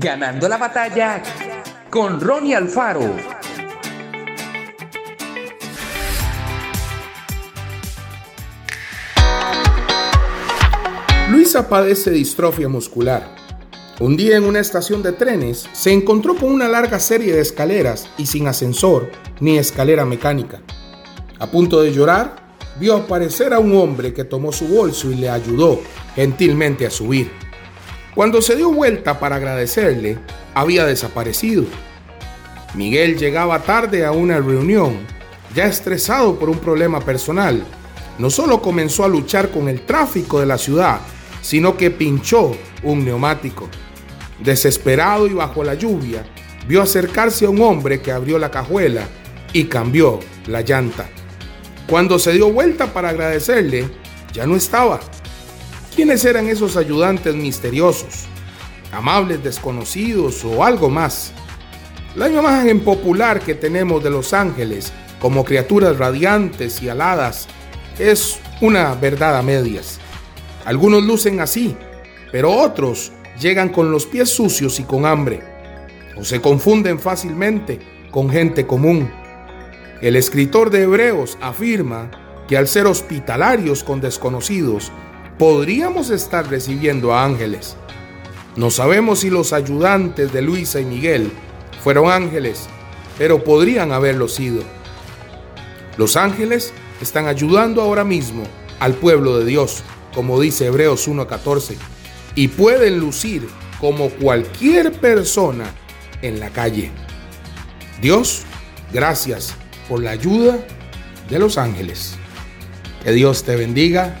Ganando la batalla con Ronnie Alfaro. Luisa padece distrofia muscular. Un día en una estación de trenes se encontró con una larga serie de escaleras y sin ascensor ni escalera mecánica. A punto de llorar, vio aparecer a un hombre que tomó su bolso y le ayudó gentilmente a subir. Cuando se dio vuelta para agradecerle, había desaparecido. Miguel llegaba tarde a una reunión, ya estresado por un problema personal. No solo comenzó a luchar con el tráfico de la ciudad, sino que pinchó un neumático. Desesperado y bajo la lluvia, vio acercarse a un hombre que abrió la cajuela y cambió la llanta. Cuando se dio vuelta para agradecerle, ya no estaba. ¿Quiénes eran esos ayudantes misteriosos? ¿Amables desconocidos o algo más? La imagen popular que tenemos de los ángeles como criaturas radiantes y aladas es una verdad a medias. Algunos lucen así, pero otros llegan con los pies sucios y con hambre, o se confunden fácilmente con gente común. El escritor de Hebreos afirma que al ser hospitalarios con desconocidos, podríamos estar recibiendo a ángeles. No sabemos si los ayudantes de Luisa y Miguel fueron ángeles, pero podrían haberlo sido. Los ángeles están ayudando ahora mismo al pueblo de Dios, como dice Hebreos 1.14, y pueden lucir como cualquier persona en la calle. Dios, gracias por la ayuda de los ángeles. Que Dios te bendiga